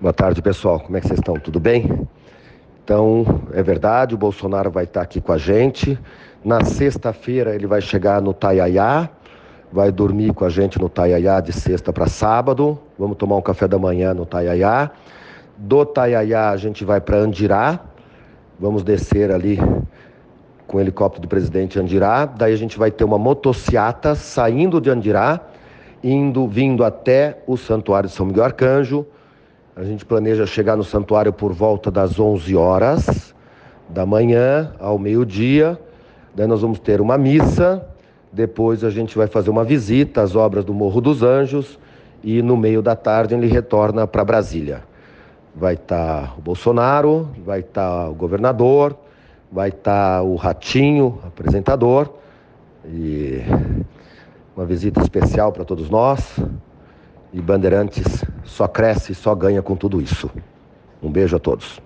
Boa tarde, pessoal. Como é que vocês estão? Tudo bem? Então, é verdade, o Bolsonaro vai estar aqui com a gente. Na sexta-feira ele vai chegar no Taiaiá, vai dormir com a gente no Taiaiá de sexta para sábado. Vamos tomar um café da manhã no Taiaiá. Do Taiaiá a gente vai para Andirá. Vamos descer ali com o helicóptero do presidente Andirá. Daí a gente vai ter uma motociata saindo de Andirá, indo, vindo até o Santuário de São Miguel Arcanjo. A gente planeja chegar no santuário por volta das 11 horas da manhã ao meio-dia. Daí nós vamos ter uma missa. Depois a gente vai fazer uma visita às obras do Morro dos Anjos e no meio da tarde ele retorna para Brasília. Vai estar tá o Bolsonaro, vai estar tá o governador, vai estar tá o Ratinho, apresentador, e uma visita especial para todos nós. E Bandeirantes só cresce, só ganha com tudo isso. Um beijo a todos.